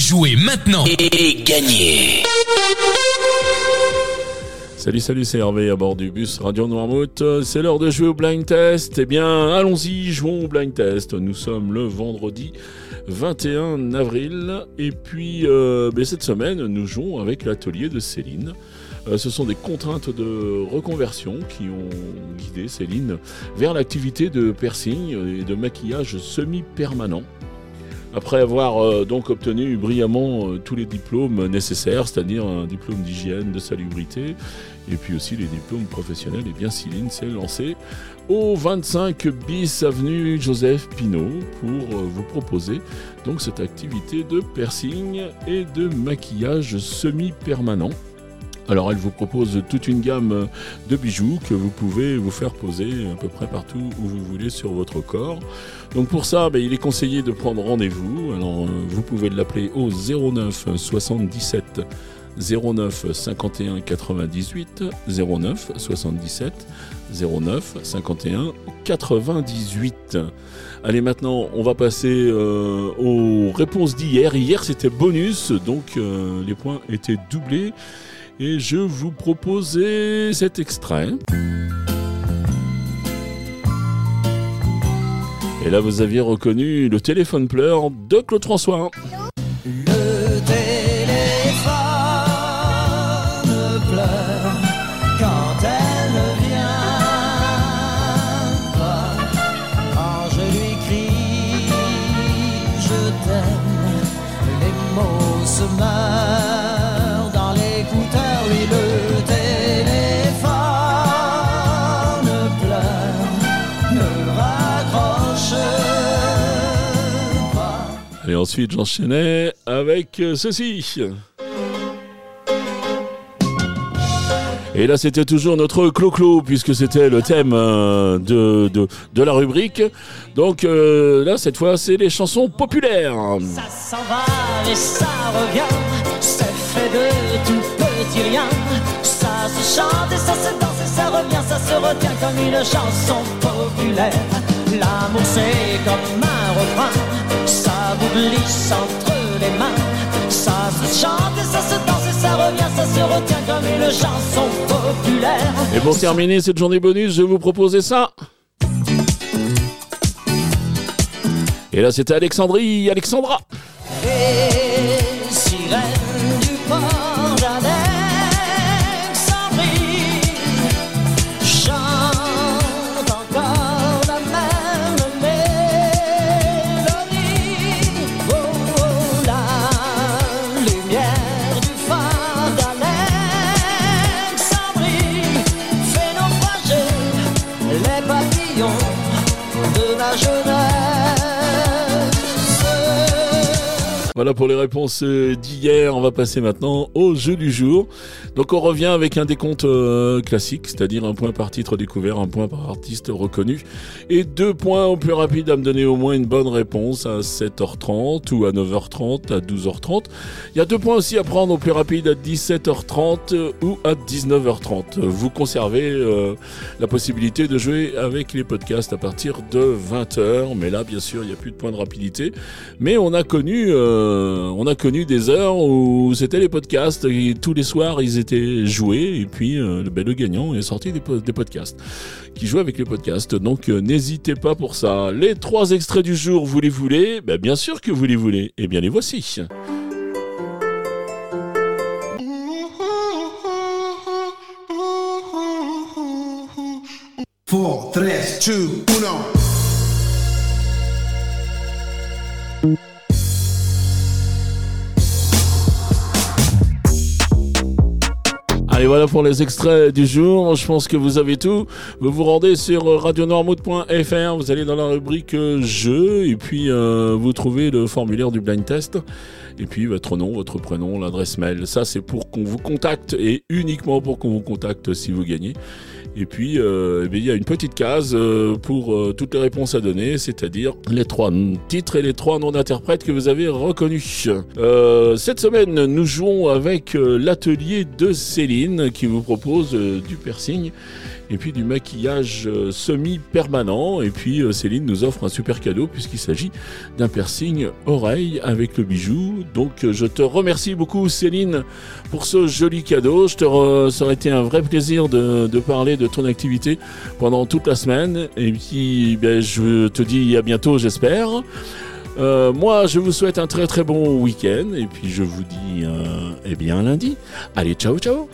Jouez maintenant et gagnez Salut, salut, c'est Hervé à bord du bus Radio Noirmouth. C'est l'heure de jouer au blind test. Eh bien, allons-y, jouons au blind test. Nous sommes le vendredi 21 avril. Et puis, euh, cette semaine, nous jouons avec l'atelier de Céline. Euh, ce sont des contraintes de reconversion qui ont guidé Céline vers l'activité de piercing et de maquillage semi-permanent. Après avoir euh, donc obtenu brillamment euh, tous les diplômes nécessaires, c'est-à-dire un diplôme d'hygiène, de salubrité, et puis aussi les diplômes professionnels, et bien Céline s'est lancée au 25 bis avenue Joseph Pinault pour euh, vous proposer donc cette activité de piercing et de maquillage semi-permanent. Alors elle vous propose toute une gamme de bijoux que vous pouvez vous faire poser à peu près partout où vous voulez sur votre corps. Donc pour ça, ben, il est conseillé de prendre rendez-vous. Alors euh, vous pouvez l'appeler au 09 77 09 51 98 09 77 09 51 98. Allez maintenant, on va passer euh, aux réponses d'hier. Hier, c'était bonus, donc euh, les points étaient doublés. Et je vous proposais cet extrait. Et là, vous aviez reconnu le téléphone pleure de Claude François. Le téléphone pleure quand elle vient pas. Quand je lui crie, je t'aime, les mots se meurent ensuite, j'enchaînais avec euh, ceci. Et là, c'était toujours notre clo-clo, puisque c'était le thème euh, de, de, de la rubrique. Donc euh, là, cette fois, c'est les chansons populaires. Ça s'en va et ça revient, c'est fait de tout petit rien. Ça se chante et ça se danse et ça revient, ça se retient comme une chanson populaire. L'amour c'est comme un refrain, ça vous glisse entre les mains. Ça se chante et ça se danse et ça revient, ça se retient comme une chanson populaire. Et pour terminer cette journée bonus, je vais vous proposer ça. Et là, c'était Alexandrie, Alexandra. Les sirènes du port Voilà pour les réponses d'hier. On va passer maintenant au jeu du jour. Donc on revient avec un décompte euh, classique, c'est-à-dire un point par titre découvert, un point par artiste reconnu, et deux points au plus rapide à me donner au moins une bonne réponse à 7h30 ou à 9h30, à 12h30. Il y a deux points aussi à prendre au plus rapide à 17h30 ou à 19h30. Vous conservez euh, la possibilité de jouer avec les podcasts à partir de 20h, mais là bien sûr il n'y a plus de points de rapidité. Mais on a connu, euh, on a connu des heures où c'était les podcasts et tous les soirs ils étaient joués et puis euh, le, ben, le gagnant est sorti des, po- des podcasts qui jouent avec les podcasts. Donc euh, n'hésitez pas pour ça. Les trois extraits du jour, vous les voulez? Ben, Bien sûr que vous les voulez. Eh bien les voici. Four, two, uno. Voilà pour les extraits du jour. Je pense que vous avez tout. Vous vous rendez sur radionormouth.fr, vous allez dans la rubrique euh, jeux et puis euh, vous trouvez le formulaire du blind test. Et puis votre nom, votre prénom, l'adresse mail. Ça, c'est pour qu'on vous contacte et uniquement pour qu'on vous contacte si vous gagnez. Et puis, euh, eh il y a une petite case euh, pour euh, toutes les réponses à donner, c'est-à-dire les trois titres et les trois noms d'interprètes que vous avez reconnus. Cette semaine, nous jouons avec l'atelier de Céline. Qui vous propose du piercing et puis du maquillage semi-permanent. Et puis Céline nous offre un super cadeau puisqu'il s'agit d'un piercing oreille avec le bijou. Donc euh, je te remercie beaucoup Céline pour ce joli cadeau. Je te re- Ça aurait été un vrai plaisir de, de parler de ton activité pendant toute la semaine. Et puis ben, je te dis à bientôt j'espère. Euh, moi, je vous souhaite un très très bon week-end et puis je vous dis euh, eh bien lundi. Allez, ciao ciao.